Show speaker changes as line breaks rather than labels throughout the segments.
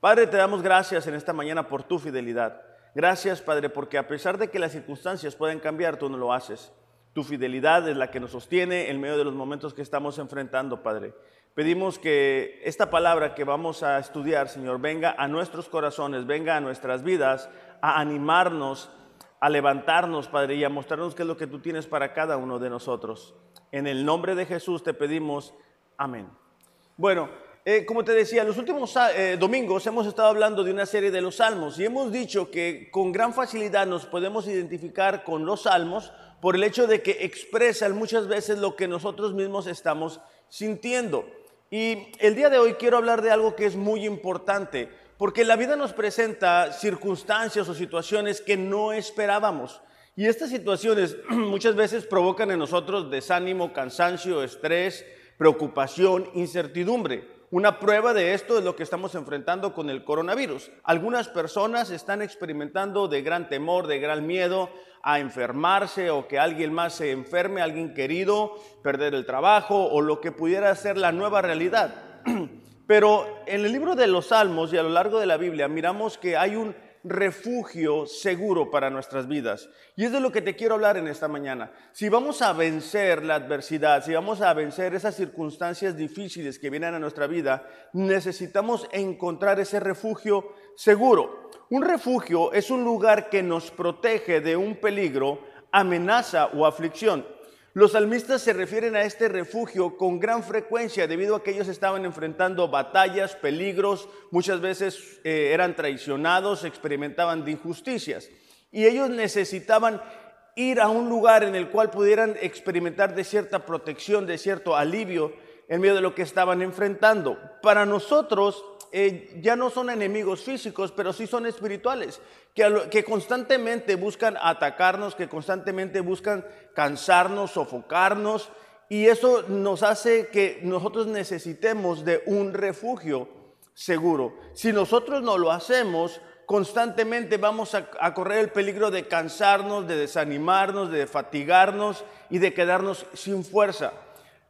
Padre, te damos gracias en esta mañana por tu fidelidad. Gracias, Padre, porque a pesar de que las circunstancias pueden cambiar, tú no lo haces. Tu fidelidad es la que nos sostiene en medio de los momentos que estamos enfrentando, Padre. Pedimos que esta palabra que vamos a estudiar, Señor, venga a nuestros corazones, venga a nuestras vidas, a animarnos, a levantarnos, Padre, y a mostrarnos qué es lo que tú tienes para cada uno de nosotros. En el nombre de Jesús te pedimos, amén. Bueno, eh, como te decía, los últimos eh, domingos hemos estado hablando de una serie de los salmos y hemos dicho que con gran facilidad nos podemos identificar con los salmos por el hecho de que expresan muchas veces lo que nosotros mismos estamos sintiendo. Y el día de hoy quiero hablar de algo que es muy importante, porque la vida nos presenta circunstancias o situaciones que no esperábamos. Y estas situaciones muchas veces provocan en nosotros desánimo, cansancio, estrés, preocupación, incertidumbre. Una prueba de esto es lo que estamos enfrentando con el coronavirus. Algunas personas están experimentando de gran temor, de gran miedo a enfermarse o que alguien más se enferme, alguien querido, perder el trabajo o lo que pudiera ser la nueva realidad. Pero en el libro de los Salmos y a lo largo de la Biblia miramos que hay un refugio seguro para nuestras vidas. Y es de lo que te quiero hablar en esta mañana. Si vamos a vencer la adversidad, si vamos a vencer esas circunstancias difíciles que vienen a nuestra vida, necesitamos encontrar ese refugio seguro. Un refugio es un lugar que nos protege de un peligro, amenaza o aflicción. Los salmistas se refieren a este refugio con gran frecuencia debido a que ellos estaban enfrentando batallas, peligros, muchas veces eh, eran traicionados, experimentaban injusticias. Y ellos necesitaban ir a un lugar en el cual pudieran experimentar de cierta protección, de cierto alivio en medio de lo que estaban enfrentando. Para nosotros, eh, ya no son enemigos físicos, pero sí son espirituales, que, constantemente buscan atacarnos, que constantemente buscan cansarnos, sofocarnos, y eso nos hace que nosotros necesitemos de un refugio seguro. Si nosotros no lo hacemos, constantemente vamos a, a, correr el peligro de cansarnos, de desanimarnos, de fatigarnos y de quedarnos sin fuerza.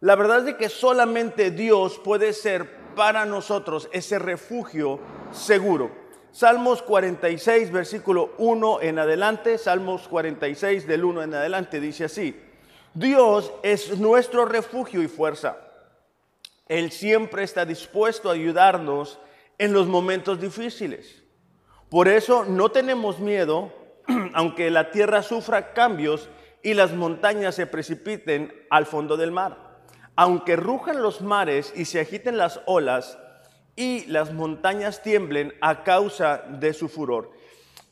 La verdad es que solamente Dios puede ser para nosotros ese refugio seguro. Salmos 46, versículo 1 en adelante, Salmos 46 del 1 en adelante, dice así, Dios es nuestro refugio y fuerza. Él siempre está dispuesto a ayudarnos en los momentos difíciles. Por eso no tenemos miedo, aunque la tierra sufra cambios y las montañas se precipiten al fondo del mar aunque rujan los mares y se agiten las olas y las montañas tiemblen a causa de su furor.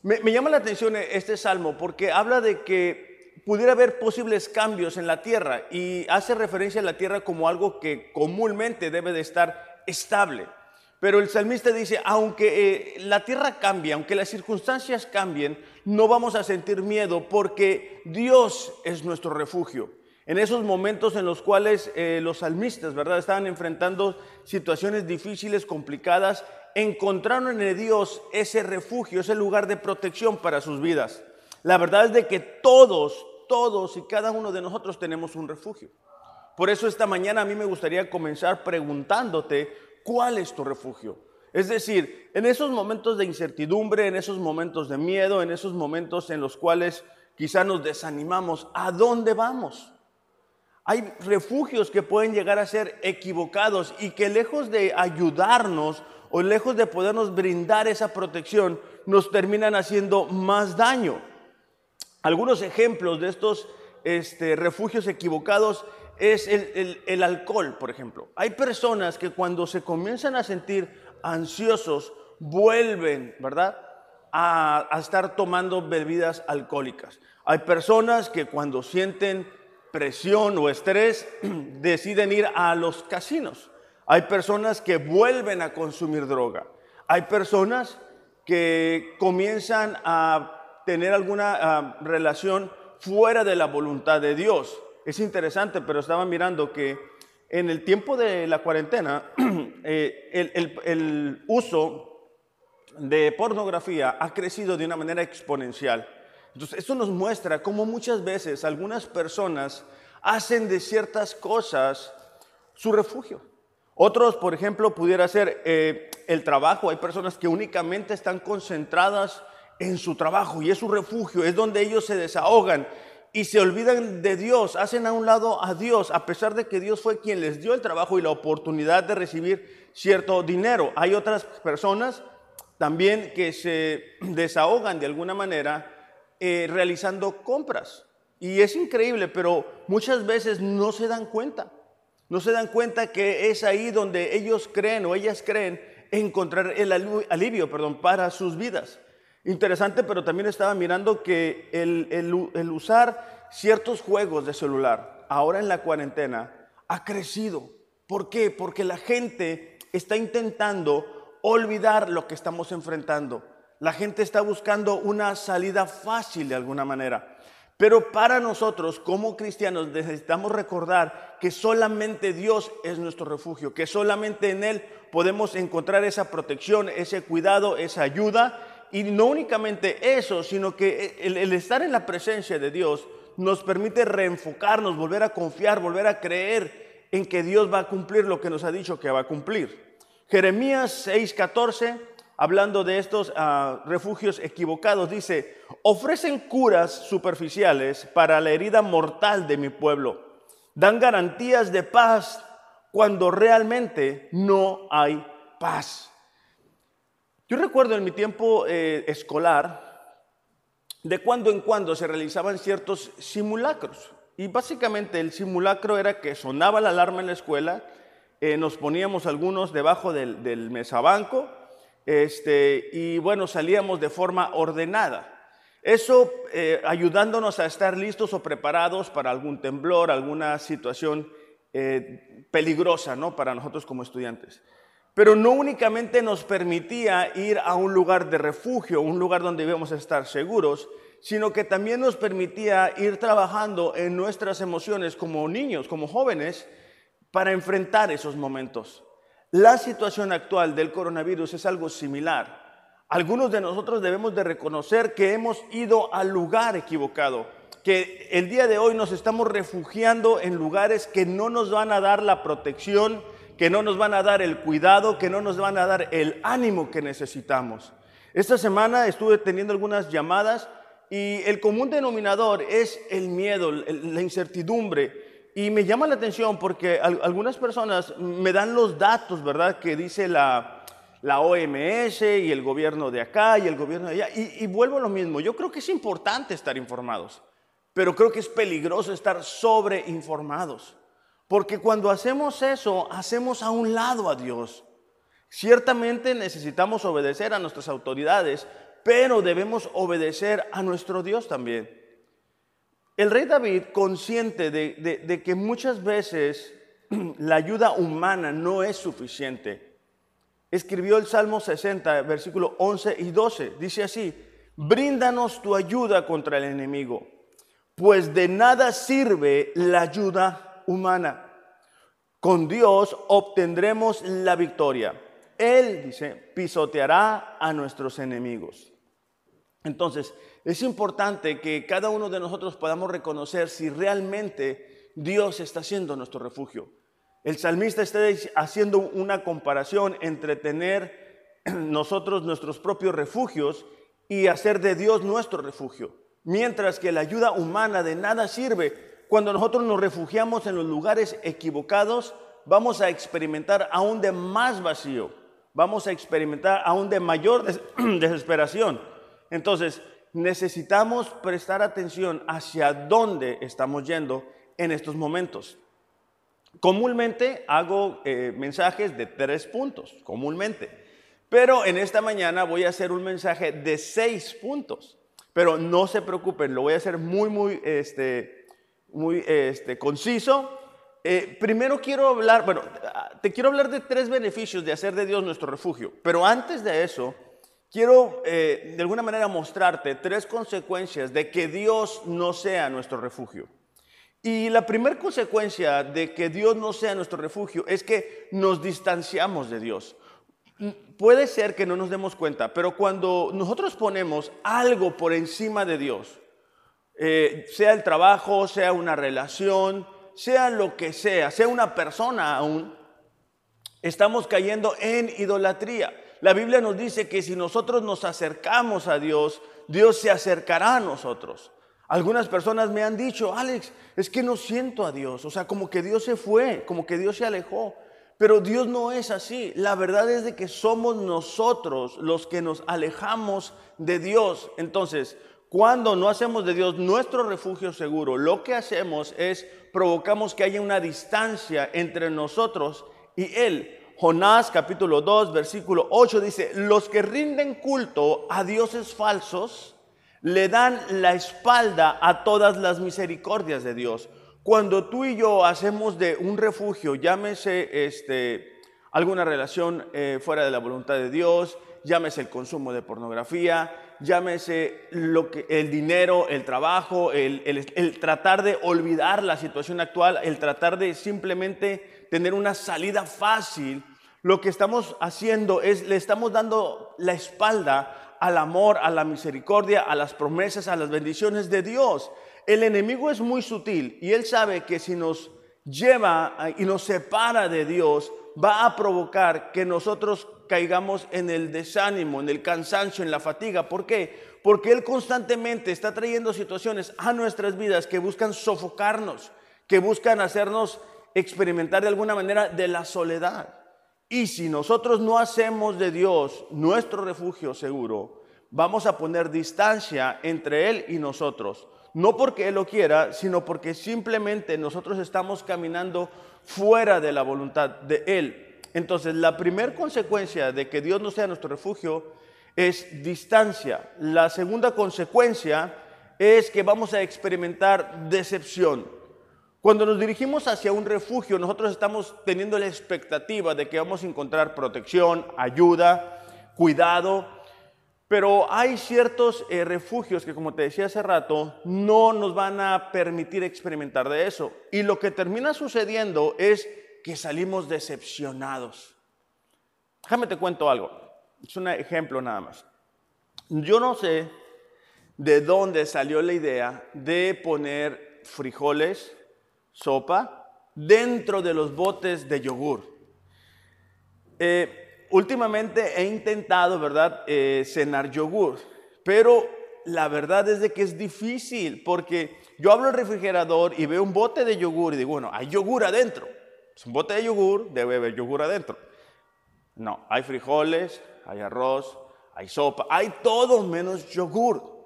Me, llama la atención este salmo porque habla de que pudiera haber posibles cambios en la tierra y hace referencia a la tierra como algo que comúnmente debe de estar estable. Pero el salmista dice, aunque eh, la tierra cambie, aunque las circunstancias cambien, no vamos a sentir miedo porque Dios es nuestro refugio en esos momentos en los cuales eh, los salmistas, ¿verdad?, estaban enfrentando situaciones difíciles, complicadas, encontraron en Dios ese refugio, ese lugar de protección para sus vidas. La verdad es de que todos, todos y cada uno de nosotros tenemos un refugio. Por eso esta mañana a mí me gustaría comenzar preguntándote, ¿cuál es tu refugio? Es decir, en esos momentos de incertidumbre, en esos momentos de miedo, en esos momentos en los cuales quizá nos desanimamos, ¿a dónde vamos? Hay refugios que pueden llegar a ser equivocados y que lejos de ayudarnos o lejos de podernos brindar esa protección, nos terminan haciendo más daño. Algunos ejemplos de estos este, refugios equivocados es el, alcohol, por ejemplo. Hay personas que cuando se comienzan a sentir ansiosos, vuelven, ¿verdad? A, a estar tomando bebidas alcohólicas. Hay personas que cuando sienten presión o estrés, deciden ir a los casinos. Hay personas que vuelven a consumir droga. Hay personas que comienzan a tener alguna ah, relación fuera de la voluntad de Dios. Es interesante, pero estaba mirando que en el tiempo de la cuarentena, eh, el, el uso de pornografía ha crecido de una manera exponencial. Entonces, esto nos muestra cómo muchas veces algunas personas hacen de ciertas cosas su refugio. Otros, por ejemplo, pudiera ser eh, el trabajo. Hay personas que únicamente están concentradas en su trabajo y es su refugio, es donde ellos se desahogan y se olvidan de Dios, hacen a un lado a Dios, a pesar de que Dios fue quien les dio el trabajo y la oportunidad de recibir cierto dinero. Hay otras personas también que se desahogan de alguna manera eh, realizando compras. Y es increíble, pero muchas veces no se dan cuenta. No se dan cuenta que es ahí donde ellos creen o ellas creen encontrar el alivio perdón, para sus vidas. Interesante, pero también estaba mirando que el, el usar ciertos juegos de celular ahora en la cuarentena ha crecido. ¿Por qué? Porque la gente está intentando olvidar lo que estamos enfrentando. La gente está buscando una salida fácil de alguna manera. Pero para nosotros como cristianos necesitamos recordar que solamente Dios es nuestro refugio, que solamente en Él podemos encontrar esa protección, ese cuidado, esa ayuda. Y no únicamente eso, sino que el, estar en la presencia de Dios nos permite reenfocarnos, volver a confiar, volver a creer en que Dios va a cumplir lo que nos ha dicho que va a cumplir. Jeremías 6:14 hablando de estos ah, refugios equivocados, dice, ofrecen curas superficiales para la herida mortal de mi pueblo, dan garantías de paz cuando realmente no hay paz. Yo recuerdo en mi tiempo eh, escolar, de cuando en cuando se realizaban ciertos simulacros. Y básicamente el simulacro era que sonaba la alarma en la escuela, eh, nos poníamos algunos debajo del, del mesabanco, este, y bueno, salíamos de forma ordenada. Eso eh, ayudándonos a estar listos o preparados para algún temblor, alguna situación eh, peligrosa ¿no? para nosotros como estudiantes. Pero no únicamente nos permitía ir a un lugar de refugio, un lugar donde íbamos a estar seguros, sino que también nos permitía ir trabajando en nuestras emociones como niños, como jóvenes, para enfrentar esos momentos. La situación actual del coronavirus es algo similar. Algunos de nosotros debemos de reconocer que hemos ido al lugar equivocado, que el día de hoy nos estamos refugiando en lugares que no nos van a dar la protección, que no nos van a dar el cuidado, que no nos van a dar el ánimo que necesitamos. Esta semana estuve teniendo algunas llamadas y el común denominador es el miedo, la incertidumbre, y me llama la atención porque algunas personas me dan los datos, ¿verdad? Que dice la, la OMS y el gobierno de acá y el gobierno de allá. Y, y vuelvo a lo mismo. Yo creo que es importante estar informados, pero creo que es peligroso estar sobreinformados. Porque cuando hacemos eso, hacemos a un lado a Dios. Ciertamente necesitamos obedecer a nuestras autoridades, pero debemos obedecer a nuestro Dios también. El rey David, consciente de, que muchas veces la ayuda humana no es suficiente, escribió el Salmo 60, versículo 11 y 12. Dice así, bríndanos tu ayuda contra el enemigo, pues de nada sirve la ayuda humana. Con Dios obtendremos la victoria. Él, dice, pisoteará a nuestros enemigos. Entonces, es importante que cada uno de nosotros podamos reconocer si realmente Dios está siendo nuestro refugio. El salmista está haciendo una comparación entre tener nosotros nuestros propios refugios y hacer de Dios nuestro refugio. Mientras que la ayuda humana de nada sirve. Cuando nosotros nos refugiamos en los lugares equivocados, vamos a experimentar aún de más vacío, vamos a experimentar aún de mayor desesperación. Entonces, necesitamos prestar atención hacia dónde estamos yendo en estos momentos. Comúnmente hago eh, mensajes de tres puntos, comúnmente. Pero en esta mañana voy a hacer un mensaje de seis puntos. Pero no se preocupen, lo voy a hacer muy, muy, este, muy este, conciso. Eh, primero quiero hablar, bueno, te quiero hablar de tres beneficios de hacer de Dios nuestro refugio. Pero antes de eso, Quiero eh, de alguna manera mostrarte tres consecuencias de que Dios no sea nuestro refugio. Y la primera consecuencia de que Dios no sea nuestro refugio es que nos distanciamos de Dios. Puede ser que no nos demos cuenta, pero cuando nosotros ponemos algo por encima de Dios, eh, sea el trabajo, sea una relación, sea lo que sea, sea una persona aún, estamos cayendo en idolatría. La Biblia nos dice que si nosotros nos acercamos a Dios, Dios se acercará a nosotros. Algunas personas me han dicho, Alex, es que no siento a Dios, o sea, como que Dios se fue, como que Dios se alejó. Pero Dios no es así. La verdad es de que somos nosotros los que nos alejamos de Dios. Entonces, cuando no hacemos de Dios nuestro refugio seguro, lo que hacemos es provocamos que haya una distancia entre nosotros y Él. Jonás capítulo 2, versículo 8 dice, los que rinden culto a dioses falsos le dan la espalda a todas las misericordias de Dios. Cuando tú y yo hacemos de un refugio, llámese este, alguna relación eh, fuera de la voluntad de Dios, llámese el consumo de pornografía, llámese lo que, el dinero, el trabajo, el, el, tratar de olvidar la situación actual, el tratar de simplemente tener una salida fácil, lo que estamos haciendo es le estamos dando la espalda al amor, a la misericordia, a las promesas, a las bendiciones de Dios. El enemigo es muy sutil y él sabe que si nos lleva y nos separa de Dios, va a provocar que nosotros caigamos en el desánimo, en el cansancio, en la fatiga. ¿Por qué? Porque Él constantemente está trayendo situaciones a nuestras vidas que buscan sofocarnos, que buscan hacernos experimentar de alguna manera de la soledad. Y si nosotros no hacemos de Dios nuestro refugio seguro, vamos a poner distancia entre Él y nosotros. No porque Él lo quiera, sino porque simplemente nosotros estamos caminando fuera de la voluntad de Él. Entonces, la primera consecuencia de que Dios no sea nuestro refugio es distancia. La segunda consecuencia es que vamos a experimentar decepción. Cuando nos dirigimos hacia un refugio, nosotros estamos teniendo la expectativa de que vamos a encontrar protección, ayuda, cuidado, pero hay ciertos eh, refugios que, como te decía hace rato, no nos van a permitir experimentar de eso. Y lo que termina sucediendo es que salimos decepcionados. Déjame te cuento algo. Es un ejemplo nada más. Yo no sé de dónde salió la idea de poner frijoles, sopa, dentro de los botes de yogur. Eh, últimamente he intentado, ¿verdad?, eh, cenar yogur, pero la verdad es de que es difícil porque yo abro el refrigerador y veo un bote de yogur y digo, bueno, hay yogur adentro. Es un bote de yogur, debe haber yogur adentro. No, hay frijoles, hay arroz, hay sopa, hay todo menos yogur.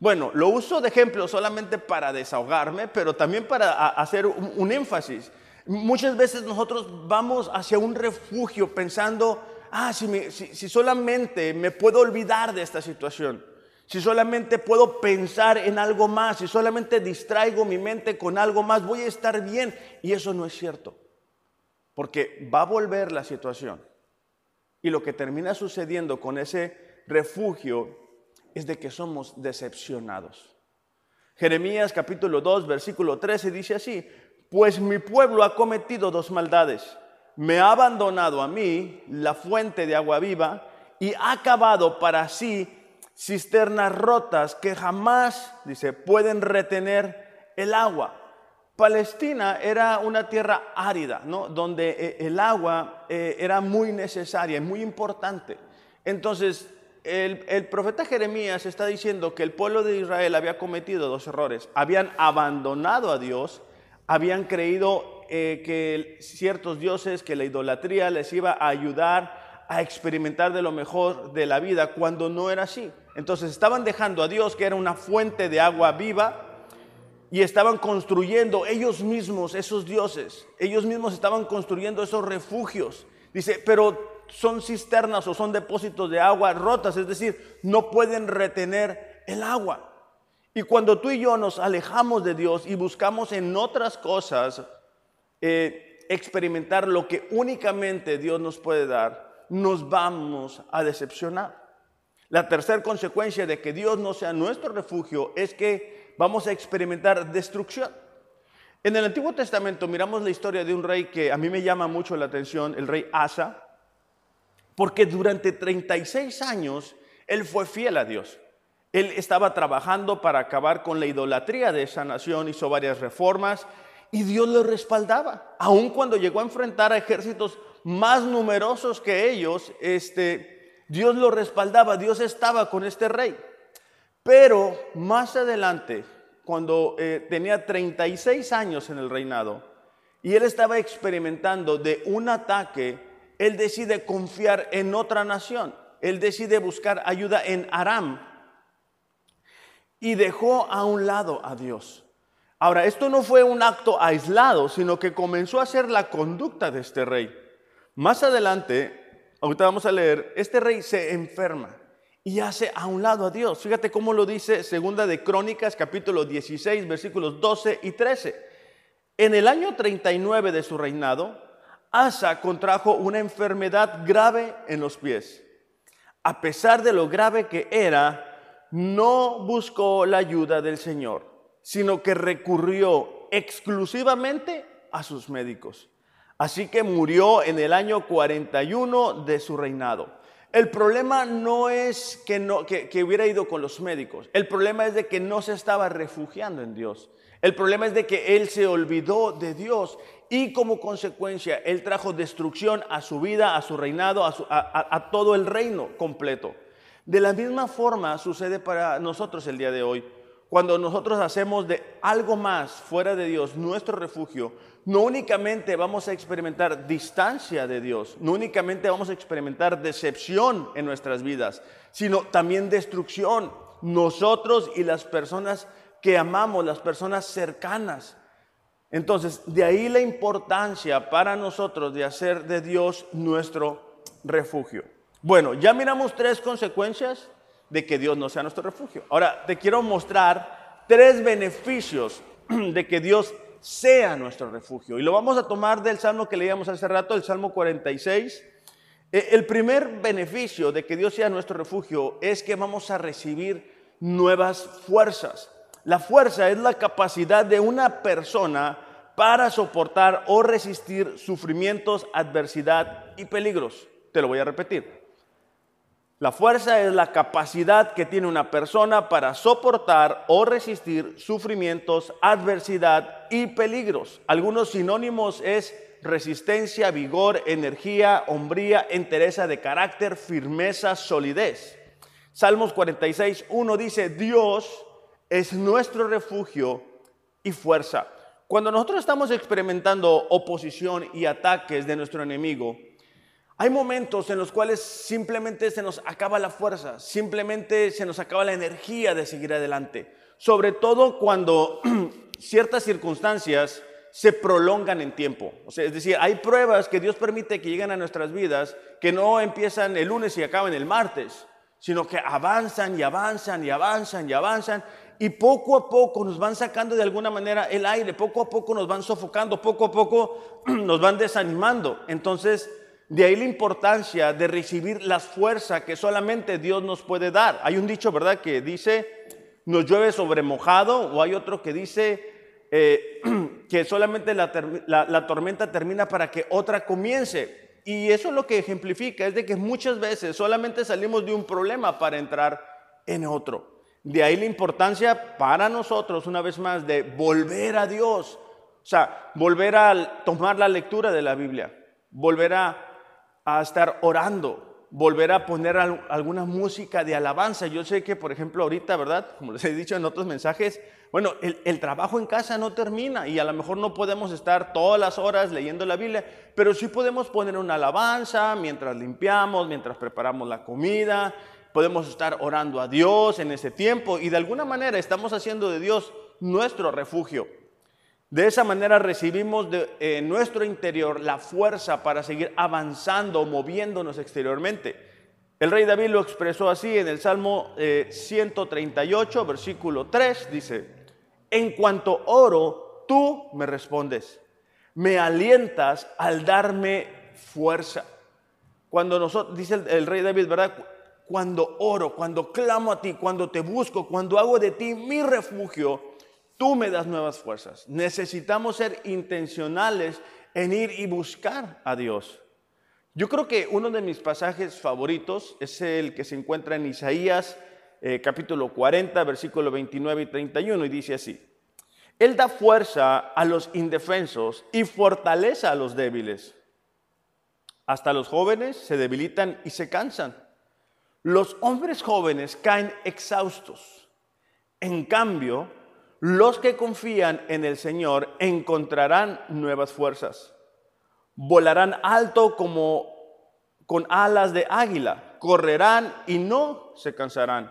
Bueno, lo uso de ejemplo solamente para desahogarme, pero también para hacer un, énfasis. Muchas veces nosotros vamos hacia un refugio pensando, ah, si, si solamente me puedo olvidar de esta situación, si solamente puedo pensar en algo más, si solamente distraigo mi mente con algo más, voy a estar bien. Y eso no es cierto porque va a volver la situación. Y lo que termina sucediendo con ese refugio es de que somos decepcionados. Jeremías capítulo 2, versículo 13 dice así, pues mi pueblo ha cometido dos maldades. Me ha abandonado a mí la fuente de agua viva y ha cavado para sí cisternas rotas que jamás, dice, pueden retener el agua. Palestina era una tierra árida, ¿no? donde eh, el agua eh, era muy necesaria, muy importante. Entonces, el, profeta Jeremías está diciendo que el pueblo de Israel había cometido dos errores. Habían abandonado a Dios, habían creído eh, que ciertos dioses, que la idolatría les iba a ayudar a experimentar de lo mejor de la vida, cuando no era así. Entonces estaban dejando a Dios, que era una fuente de agua viva, y estaban construyendo ellos mismos esos dioses, ellos mismos estaban construyendo esos refugios. Dice, pero son cisternas o son depósitos de agua rotas, es decir, no pueden retener el agua. Y cuando tú y yo nos alejamos de Dios y buscamos en otras cosas eh, experimentar lo que únicamente Dios nos puede dar, nos vamos a decepcionar. La tercera consecuencia de que Dios no sea nuestro refugio es que vamos a experimentar destrucción. En el Antiguo Testamento miramos la historia de un rey que a mí me llama mucho la atención, el rey Asa, porque durante 36 años él fue fiel a Dios. Él estaba trabajando para acabar con la idolatría de esa nación, hizo varias reformas y Dios lo respaldaba. Aun cuando llegó a enfrentar a ejércitos más numerosos que ellos, este, Dios lo respaldaba, Dios estaba con este rey. Pero más adelante, cuando eh, tenía 36 años en el reinado, y él estaba experimentando de un ataque, él decide confiar en otra nación. Él decide buscar ayuda en Aram y dejó a un lado a Dios. Ahora, esto no fue un acto aislado, sino que comenzó a ser la conducta de este rey. Más adelante, ahorita vamos a leer, este rey se enferma y hace a un lado a Dios. Fíjate cómo lo dice Segunda de Crónicas, capítulo 16, versículos 12 y 13. En el año 39 de su reinado, Asa contrajo una enfermedad grave en los pies. A pesar de lo grave que era, no buscó la ayuda del Señor sino que recurrió exclusivamente a sus médicos. Así que murió en el año 41 de su reinado. El problema no es que, no, que, hubiera ido con los médicos, el problema es de que no se estaba refugiando en Dios. El problema es de que él se olvidó de Dios y como consecuencia él trajo destrucción a su vida, a su reinado, a todo el reino completo. De la misma forma sucede para nosotros el día de hoy. Cuando nosotros hacemos de algo más fuera de Dios nuestro refugio, no únicamente vamos a experimentar distancia de Dios, no únicamente vamos a experimentar decepción en nuestras vidas, sino también destrucción. Nosotros y las personas que amamos, las personas cercanas. Entonces, de ahí la importancia para nosotros de hacer de Dios nuestro refugio. Bueno, ya miramos tres consecuencias de que Dios no sea nuestro refugio. Ahora, te quiero mostrar tres beneficios de que Dios sea nuestro refugio. Y lo vamos a tomar del salmo que leíamos hace rato, el Salmo 46. Eh, el primer beneficio de que Dios sea nuestro refugio es que vamos a recibir nuevas fuerzas. La fuerza es la capacidad de una persona para soportar o resistir sufrimientos, adversidad y peligros. Te lo voy a repetir. La fuerza es la capacidad que tiene una persona para soportar o resistir sufrimientos, adversidad y peligros. Algunos sinónimos es resistencia, vigor, energía, hombría, entereza de carácter, firmeza, solidez. Salmos 46, 1 dice, Dios es nuestro refugio y fuerza. Cuando nosotros estamos experimentando oposición y ataques de nuestro enemigo, hay momentos en los cuales simplemente se nos acaba la fuerza, simplemente se nos acaba la energía de seguir adelante. Sobre todo cuando ciertas circunstancias se prolongan en tiempo. O sea, es decir, hay pruebas que Dios permite que lleguen a nuestras vidas que no empiezan el lunes y acaban el martes, sino que avanzan y avanzan y avanzan y avanzan y poco a poco nos van sacando de alguna manera el aire, poco a poco nos van sofocando, poco a poco nos van desanimando. Entonces, de ahí la importancia de recibir las fuerzas que solamente Dios nos puede dar. Hay un dicho, ¿verdad?, que dice, nos llueve sobre mojado, o hay otro que dice eh, que solamente la, la tormenta termina para que otra comience. Y eso es lo que ejemplifica, es de que muchas veces solamente salimos de un problema para entrar en otro. De ahí la importancia para nosotros, una vez más, de volver a Dios. O sea, volver a tomar la lectura de la Biblia, volver a a estar orando, volver a poner alguna música de alabanza. Yo sé que, por ejemplo, ahorita, ¿verdad? Como les he dicho en otros mensajes, bueno, el, el, trabajo en casa no termina y a lo mejor no podemos estar todas las horas leyendo la Biblia, pero sí podemos poner una alabanza mientras limpiamos, mientras preparamos la comida, podemos estar orando a Dios en ese tiempo y de alguna manera estamos haciendo de Dios nuestro refugio. De esa manera recibimos de en nuestro interior la fuerza para seguir avanzando, moviéndonos exteriormente. El rey David lo expresó así en el Salmo 138, eh, versículo 3, dice, en cuanto oro, tú me respondes, me alientas al darme fuerza. Cuando nosotros, dice el, el rey David, ¿verdad? Cuando oro, cuando clamo a ti, cuando te busco, cuando hago de ti mi refugio, Tú me das nuevas fuerzas. Necesitamos ser intencionales en ir y buscar a Dios. Yo creo que uno de mis pasajes favoritos es el que se encuentra en Isaías eh, capítulo 40, versículo 29 y 31, y dice así, Él da fuerza a los indefensos y fortaleza a los débiles. Hasta los jóvenes se debilitan y se cansan. Los hombres jóvenes caen exhaustos. En cambio, los que confían en el Señor encontrarán nuevas fuerzas. Volarán alto como con alas de águila. Correrán y no se cansarán.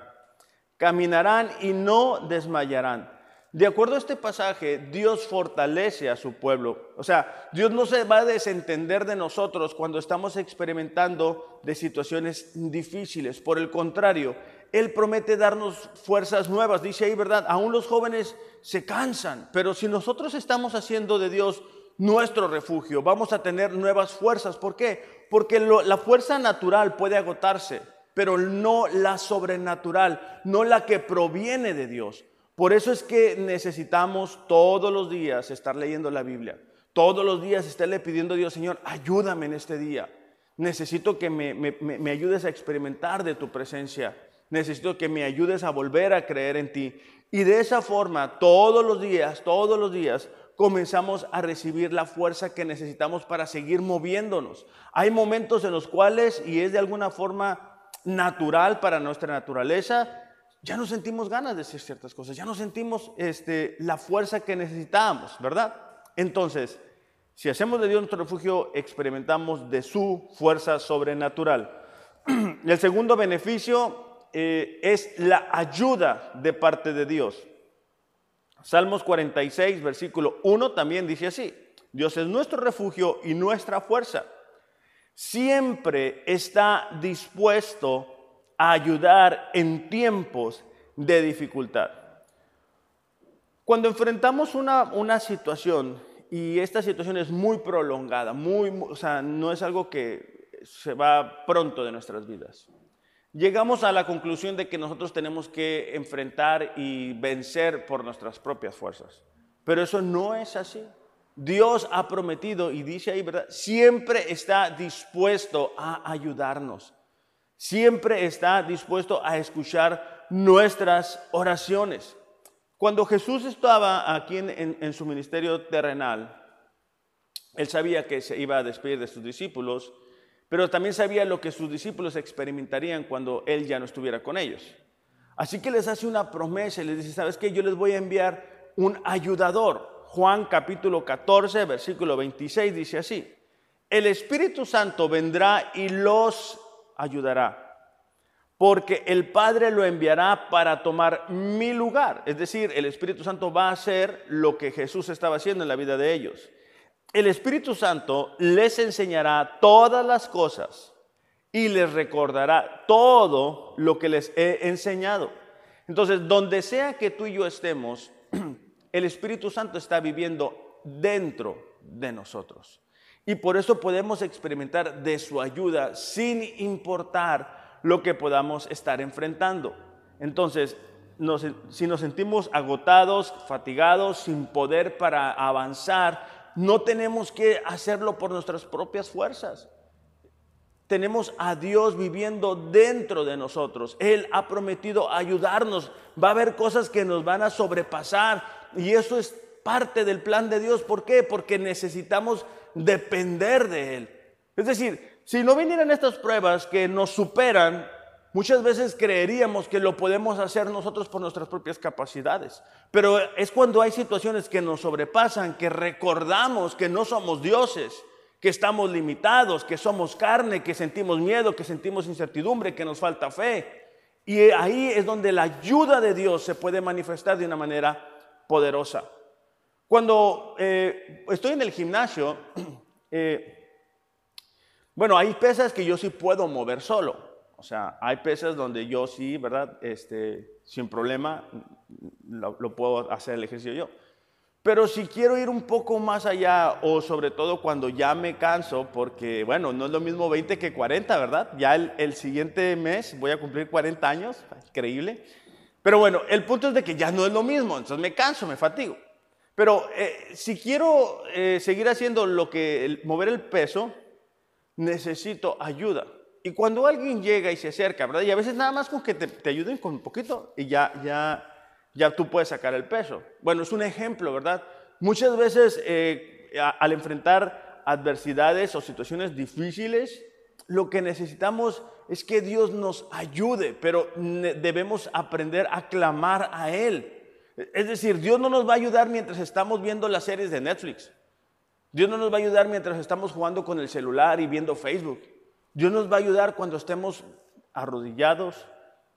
Caminarán y no desmayarán. De acuerdo a este pasaje, Dios fortalece a su pueblo. O sea, Dios no se va a desentender de nosotros cuando estamos experimentando de situaciones difíciles. Por el contrario, Él promete darnos fuerzas nuevas. Dice ahí, ¿verdad? Aún los jóvenes se cansan, pero si nosotros estamos haciendo de Dios nuestro refugio, vamos a tener nuevas fuerzas. ¿Por qué? Porque la fuerza natural puede agotarse, pero no la sobrenatural, no la que proviene de Dios. Por eso es que necesitamos todos los días estar leyendo la Biblia. Todos los días estarle pidiendo a Dios, Señor, ayúdame en este día. Necesito que me, ayudes a experimentar de tu presencia. Necesito que me ayudes a volver a creer en ti. Y de esa forma, todos los días, todos los días, comenzamos a recibir la fuerza que necesitamos para seguir moviéndonos. Hay momentos en los cuales, y es de alguna forma natural para nuestra naturaleza, ya no sentimos ganas de hacer ciertas cosas, ya no sentimos este, la fuerza que necesitábamos, ¿verdad? Entonces, si hacemos de Dios nuestro refugio, experimentamos de su fuerza sobrenatural. El segundo beneficio eh, es la ayuda de parte de Dios. Salmos 46, versículo 1 también dice así, Dios es nuestro refugio y nuestra fuerza. Siempre está dispuesto a ayudar en tiempos de dificultad. Cuando enfrentamos una, una situación y esta situación es muy prolongada, muy, o sea, no es algo que se va pronto de nuestras vidas, llegamos a la conclusión de que nosotros tenemos que enfrentar y vencer por nuestras propias fuerzas. Pero eso no es así. Dios ha prometido y dice ahí, ¿verdad? Siempre está dispuesto a ayudarnos. Siempre está dispuesto a escuchar nuestras oraciones. Cuando Jesús estaba aquí en, su ministerio terrenal, él sabía que se iba a despedir de sus discípulos, pero también sabía lo que sus discípulos experimentarían cuando él ya no estuviera con ellos. Así que les hace una promesa y les dice, ¿sabes qué? Yo les voy a enviar un ayudador. Juan capítulo 14, versículo 26 dice así, el Espíritu Santo vendrá y los ayudará. Porque el Padre lo enviará para tomar mi lugar. Es decir, el Espíritu Santo va a hacer lo que Jesús estaba haciendo en la vida de ellos. El Espíritu Santo les enseñará todas las cosas y les recordará todo lo que les he enseñado. Entonces, donde sea que tú y yo estemos, el Espíritu Santo está viviendo dentro de nosotros. Y por eso podemos experimentar de su ayuda sin importar lo que podamos estar enfrentando. Entonces, si nos sentimos agotados, fatigados, sin poder para avanzar, no tenemos que hacerlo por nuestras propias fuerzas. Tenemos a Dios viviendo dentro de nosotros. Él ha prometido ayudarnos. Va a haber cosas que nos van a sobrepasar. Y eso es parte del plan de Dios. ¿Por qué? Porque necesitamos depender de Él. Es decir, si no vinieran estas pruebas que nos superan, muchas veces creeríamos que lo podemos hacer nosotros por nuestras propias capacidades. Pero es cuando hay situaciones que nos sobrepasan, que recordamos que no somos dioses, que estamos limitados, que somos carne, que sentimos miedo, que sentimos incertidumbre, que nos falta fe. Y ahí es donde la ayuda de Dios se puede manifestar de una manera poderosa. Cuando eh, estoy en el gimnasio, eh, bueno, hay pesas que yo sí puedo mover solo. O sea, hay pesas donde yo sí, ¿verdad? Este, sin problema lo, lo puedo hacer el ejercicio yo. Pero si quiero ir un poco más allá, o sobre todo cuando ya me canso, porque bueno, no es lo mismo 20 que 40, ¿verdad? Ya el, el, siguiente mes voy a cumplir 40 años, increíble. Pero bueno, el punto es de que ya no es lo mismo, entonces me canso, me fatigo. Pero eh, si quiero eh, seguir haciendo lo que, mover el peso, necesito ayuda. Y cuando alguien llega y se acerca, ¿verdad? Y a veces nada más con que te, ayuden con un poquito y ya, ya, ya tú puedes sacar el peso. Bueno, es un ejemplo, ¿verdad? Muchas veces eh, al enfrentar adversidades o situaciones difíciles, lo que necesitamos es que Dios nos ayude, pero debemos aprender a clamar a Él. Es decir, Dios no nos va a ayudar mientras estamos viendo las series de Netflix. Dios no nos va a ayudar mientras estamos jugando con el celular y viendo Facebook. Dios nos va a ayudar cuando estemos arrodillados,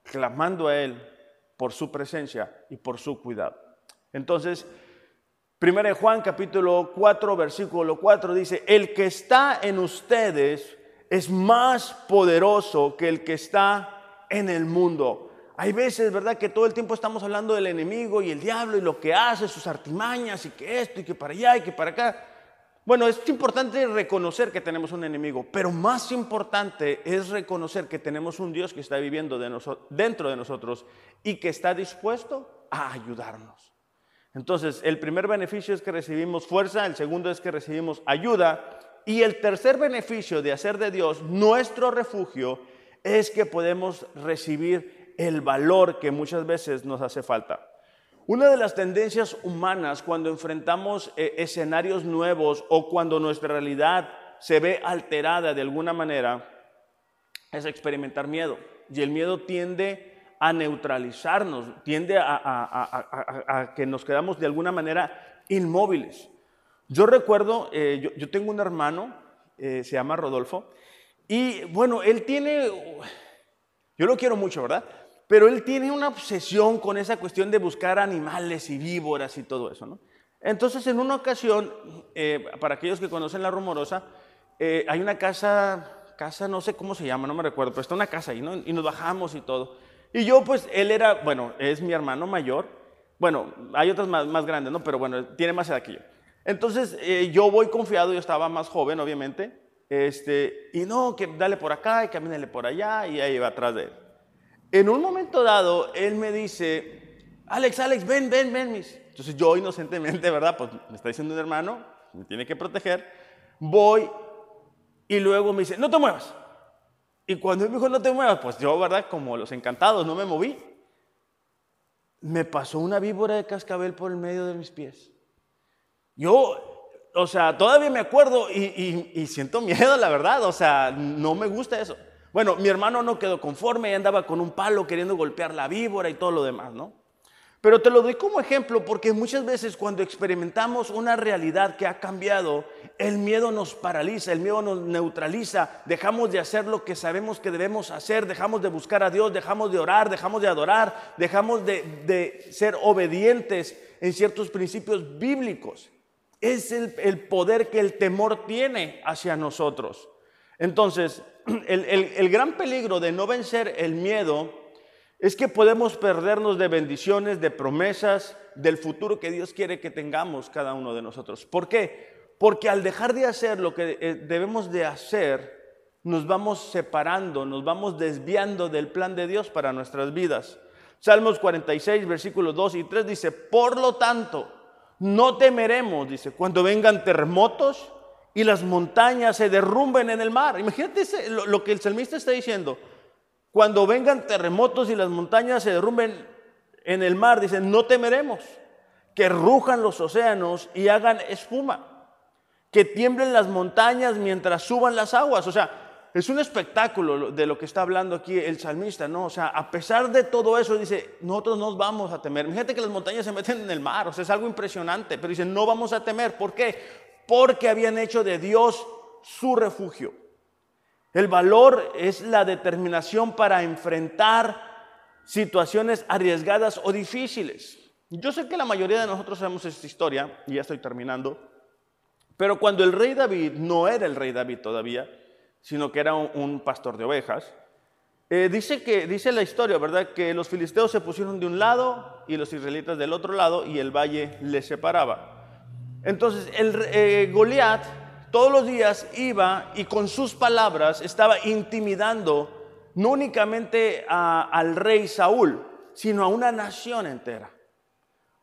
clamando a Él por su presencia y por su cuidado. Entonces, 1 Juan capítulo 4, versículo 4 dice, el que está en ustedes es más poderoso que el que está en el mundo. Hay veces, ¿verdad?, que todo el tiempo estamos hablando del enemigo y el diablo y lo que hace, sus artimañas y que esto y que para allá y que para acá. Bueno, es importante reconocer que tenemos un enemigo, pero más importante es reconocer que tenemos un Dios que está viviendo dentro de nosotros y que está dispuesto a ayudarnos. Entonces, el primer beneficio es que recibimos fuerza, el segundo es que recibimos ayuda y el tercer beneficio de hacer de Dios nuestro refugio es que podemos recibir el valor que muchas veces nos hace falta. Una de las tendencias humanas cuando enfrentamos eh, escenarios nuevos o cuando nuestra realidad se ve alterada de alguna manera es experimentar miedo. Y el miedo tiende a neutralizarnos, tiende a, que nos quedamos de alguna manera inmóviles. Yo recuerdo, eh, yo, tengo un hermano, eh, se llama Rodolfo, y bueno, él tiene, yo lo quiero mucho, ¿verdad? Pero él tiene una obsesión con esa cuestión de buscar animales y víboras y todo eso, ¿no? Entonces, en una ocasión, eh, para aquellos que conocen La Rumorosa, hay una casa, casa no sé cómo se llama, no me recuerdo, pero está una casa ahí, ¿no? Y nos bajamos y todo. Y yo, pues, él era, bueno, es mi hermano mayor. Bueno, hay otras más, más grandes, ¿no? Pero bueno, tiene más edad que yo. Entonces, eh, yo voy confiado, yo estaba más joven, obviamente. Este, y no, que dale por acá y camínale por allá, y ahí va atrás de él. En un momento dado, él me dice, Alex, Alex, ven, ven, ven, mis. Entonces yo inocentemente, ¿verdad? Pues me está diciendo un hermano, me tiene que proteger. Voy y luego me dice, no te muevas. Y cuando él me dijo, no te muevas, pues yo, ¿verdad? Como los encantados, no me moví. Me pasó una víbora de cascabel por el medio de mis pies. Yo, o sea, todavía me acuerdo y, y siento miedo, la verdad. O sea, no me gusta eso. Bueno, mi hermano no quedó conforme y andaba con un palo queriendo golpear la víbora y todo lo demás, ¿no? Pero te lo doy como ejemplo porque muchas veces cuando experimentamos una realidad que ha cambiado, el miedo nos paraliza, el miedo nos neutraliza, dejamos de hacer lo que sabemos que debemos hacer, dejamos de buscar a Dios, dejamos de orar, dejamos de adorar, dejamos de, ser obedientes en ciertos principios bíblicos. Es el, poder que el temor tiene hacia nosotros. Entonces, el gran peligro de no vencer el miedo es que podemos perdernos de bendiciones, de promesas, del futuro que Dios quiere que tengamos cada uno de nosotros. ¿Por qué? Porque al dejar de hacer lo que eh, debemos de hacer, nos vamos separando, nos vamos desviando del plan de Dios para nuestras vidas. Salmos 46, versículos 2 y 3 dice, por lo tanto, no temeremos, dice, cuando vengan terremotos y las montañas se derrumben en el mar. Imagínate lo que el salmista está diciendo. Cuando vengan terremotos y las montañas se derrumben en el mar, dicen, no temeremos. Que rujan los océanos y hagan espuma. Que tiemblen las montañas mientras suban las aguas. O sea, es un espectáculo de lo que está hablando aquí el salmista, ¿no? O sea, a pesar de todo eso, dice, nosotros no vamos a temer. Fíjate que las montañas se meten en el mar, o sea, es algo impresionante, pero dice, no vamos a temer. ¿Por qué? Porque habían hecho de Dios su refugio. El valor es la determinación para enfrentar situaciones arriesgadas o difíciles. Yo sé que la mayoría de nosotros sabemos esta historia, y ya estoy terminando, pero cuando el rey David no era el rey David todavía, sino que era un, pastor de ovejas, eh, dice, que, dice la historia, ¿verdad? Que los filisteos se pusieron de un lado y los israelitas del otro lado y el valle les separaba. Entonces, el eh, Goliat todos los días iba y con sus palabras estaba intimidando no únicamente al rey Saúl, sino a una nación entera.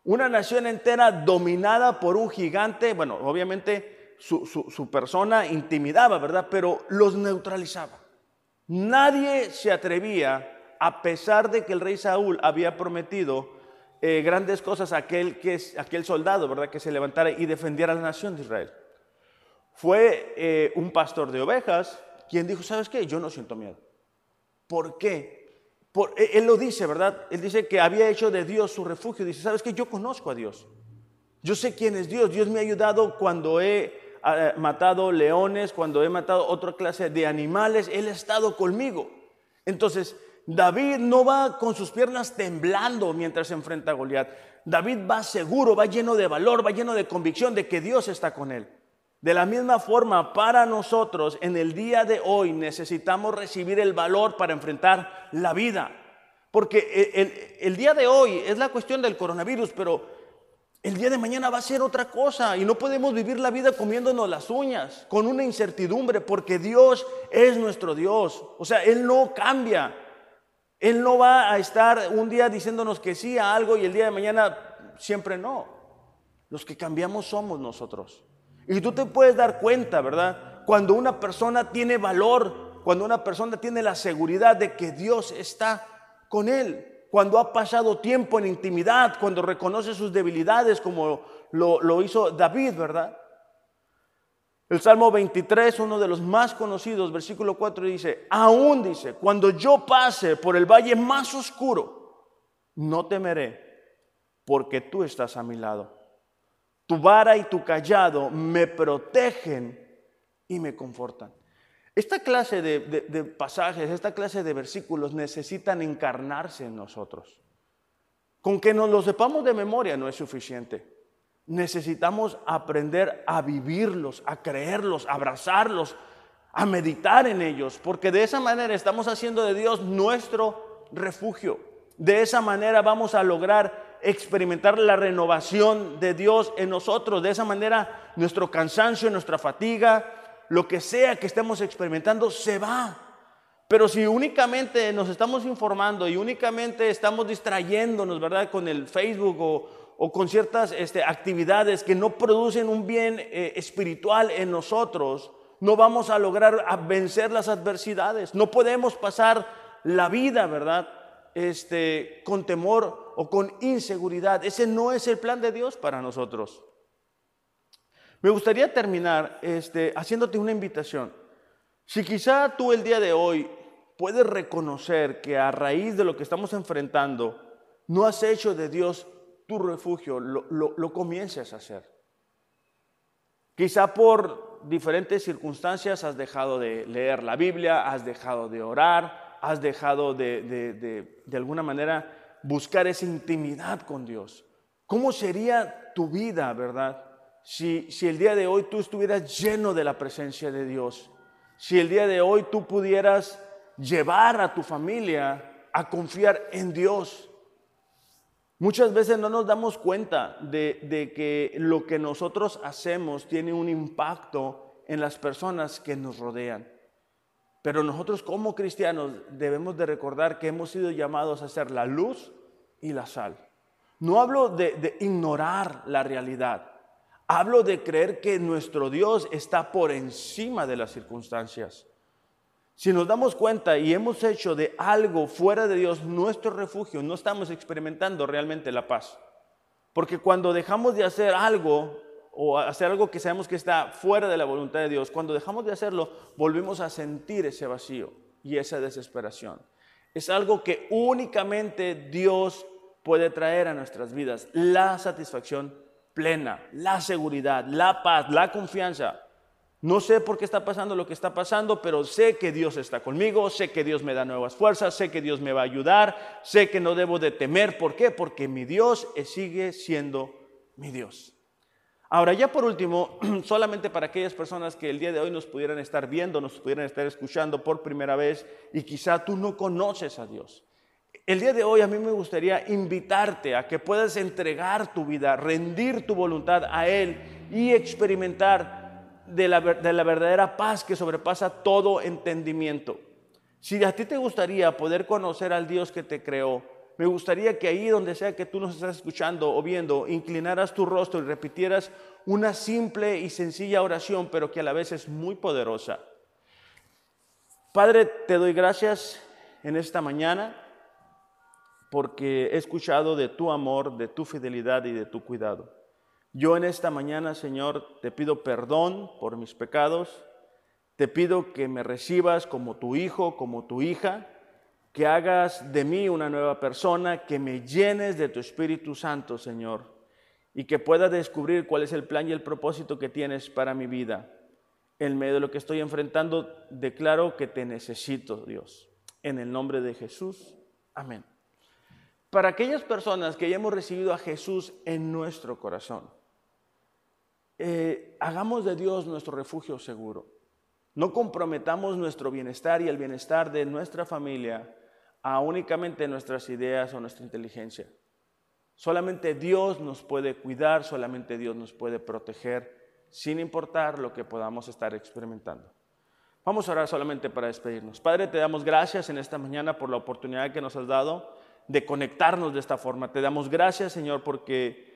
Una nación entera dominada por un gigante, bueno, obviamente su, su persona intimidaba, ¿verdad? Pero los neutralizaba. Nadie se atrevía, a pesar de que el rey Saúl había prometido eh, grandes cosas aquel, que, aquel soldado, ¿verdad? Que se levantara y defendiera la nación de Israel. fue eh, un pastor de ovejas quien dijo, ¿sabes qué? Yo no siento miedo. ¿Por qué? E, él lo dice, ¿verdad? Él dice que había hecho de Dios su refugio. Dice, ¿sabes qué? Yo conozco a Dios. Yo sé quién es Dios. Dios me ha ayudado cuando he ah, matado leones, cuando he matado otra clase de animales. Él ha estado conmigo. Entonces, David no va con sus piernas temblando mientras se enfrenta a Goliat. David va seguro, va lleno de valor, va lleno de convicción de que Dios está con él. De la misma forma, para nosotros en el día de hoy necesitamos recibir el valor para enfrentar la vida. Porque el, el, día de hoy es la cuestión del coronavirus, pero el día de mañana va a ser otra cosa y no podemos vivir la vida comiéndonos las uñas, con una incertidumbre, porque Dios es nuestro Dios. O sea, Él no cambia. Él no va a estar un día diciéndonos que sí a algo y el día de mañana siempre no. Los que cambiamos somos nosotros. Y tú te puedes dar cuenta, ¿verdad? Cuando una persona tiene valor, cuando una persona tiene la seguridad de que Dios está con él, cuando ha pasado tiempo en intimidad, cuando reconoce sus debilidades como lo, lo hizo David, ¿verdad? El Salmo 23, uno de los más conocidos, versículo 4 dice, aún dice, cuando yo pase por el valle más oscuro, no temeré, porque tú estás a mi lado. Tu vara y tu callado me protegen y me confortan. Esta clase de, pasajes, esta clase de versículos necesitan encarnarse en nosotros. Con que nos lo sepamos de memoria no es suficiente necesitamos aprender a vivirlos, a creerlos, a abrazarlos, a meditar en ellos, porque de esa manera estamos haciendo de Dios nuestro refugio. De esa manera vamos a lograr experimentar la renovación de Dios en nosotros. De esa manera nuestro cansancio, nuestra fatiga, lo que sea que estemos experimentando, se va. Pero si únicamente nos estamos informando y únicamente estamos distrayéndonos, ¿verdad? Con el Facebook o, o con ciertas este, actividades que no producen un bien eh, espiritual en nosotros, no vamos a lograr vencer las adversidades. No podemos pasar la vida, ¿verdad? Este, con temor o con inseguridad. Ese no es el plan de Dios para nosotros. Me gustaría terminar este, haciéndote una invitación. Si quizá tú el día de hoy puedes reconocer que a raíz de lo que estamos enfrentando, no has hecho de Dios tu refugio, lo, lo, comiences a hacer. Quizá por diferentes circunstancias has dejado de leer la Biblia, has dejado de orar, has dejado de, de, de, alguna manera buscar esa intimidad con Dios. ¿Cómo sería tu vida, verdad? Si, si el día de hoy tú estuvieras lleno de la presencia de Dios, si el día de hoy tú pudieras llevar a tu familia a confiar en Dios, Muchas veces no nos damos cuenta de, que lo que nosotros hacemos tiene un impacto en las personas que nos rodean. Pero nosotros como cristianos debemos de recordar que hemos sido llamados a ser la luz y la sal. No hablo de, de ignorar la realidad, hablo de creer que nuestro Dios está por encima de las circunstancias. Si nos damos cuenta y hemos hecho de algo fuera de Dios nuestro refugio, no estamos experimentando realmente la paz. Porque cuando dejamos de hacer algo o hacer algo que sabemos que está fuera de la voluntad de Dios, cuando dejamos de hacerlo, volvemos a sentir ese vacío y esa desesperación. Es algo que únicamente Dios puede traer a nuestras vidas, la satisfacción plena, la seguridad, la paz, la confianza. No sé por qué está pasando lo que está pasando, pero sé que Dios está conmigo, sé que Dios me da nuevas fuerzas, sé que Dios me va a ayudar, sé que no debo de temer. ¿Por qué? Porque mi Dios sigue siendo mi Dios. Ahora, ya por último, solamente para aquellas personas que el día de hoy nos pudieran estar viendo, nos pudieran estar escuchando por primera vez y quizá tú no conoces a Dios. El día de hoy a mí me gustaría invitarte a que puedas entregar tu vida, rendir tu voluntad a Él y experimentar de la, verdadera paz que sobrepasa todo entendimiento. Si a ti te gustaría poder conocer al Dios que te creó, me gustaría que ahí donde sea que tú nos estás escuchando o viendo, inclinaras tu rostro y repitieras una simple y sencilla oración, pero que a la vez es muy poderosa. Padre, te doy gracias en esta mañana porque he escuchado de tu amor, de tu fidelidad y de tu cuidado. Yo en esta mañana, Señor, te pido perdón por mis pecados, te pido que me recibas como tu hijo, como tu hija, que hagas de mí una nueva persona, que me llenes de tu Espíritu Santo, Señor, y que pueda descubrir cuál es el plan y el propósito que tienes para mi vida. En medio de lo que estoy enfrentando, declaro que te necesito, Dios. En el nombre de Jesús. Amén. Para aquellas personas que ya hemos recibido a Jesús en nuestro corazón, eh, hagamos de Dios nuestro refugio seguro. No comprometamos nuestro bienestar y el bienestar de nuestra familia a únicamente nuestras ideas o nuestra inteligencia. Solamente Dios nos puede cuidar, solamente Dios nos puede proteger, sin importar lo que podamos estar experimentando. Vamos a orar solamente para despedirnos. Padre, te damos gracias en esta mañana por la oportunidad que nos has dado de conectarnos de esta forma. Te damos gracias, Señor, porque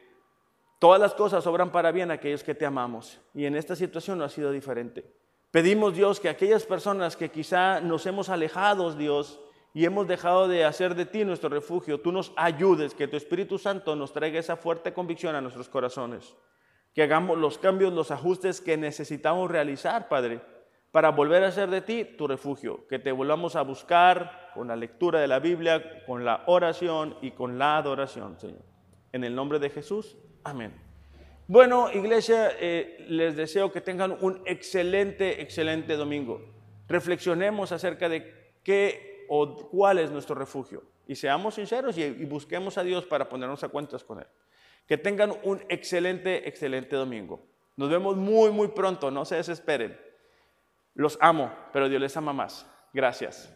todas las cosas obran para bien a aquellos que te amamos. Y en esta situación no ha sido diferente. Pedimos, Dios, que aquellas personas que quizá nos hemos alejado, Dios, y hemos dejado de hacer de ti nuestro refugio, tú nos ayudes, que tu Espíritu Santo nos traiga esa fuerte convicción a nuestros corazones, que hagamos los cambios, los ajustes que necesitamos realizar, Padre, para volver a ser de ti tu refugio, que te volvamos a buscar con la lectura de la Biblia, con la oración y con la adoración, Señor. En el nombre de Jesús, amén. Bueno, iglesia, eh, les deseo que tengan un excelente, excelente domingo. Reflexionemos acerca de qué o cuál es nuestro refugio. Y seamos sinceros y, y busquemos a Dios para ponernos a cuentas con Él. Que tengan un excelente, excelente domingo. Nos vemos muy, muy pronto, no se desesperen. Los amo, pero Dios les ama más. Gracias.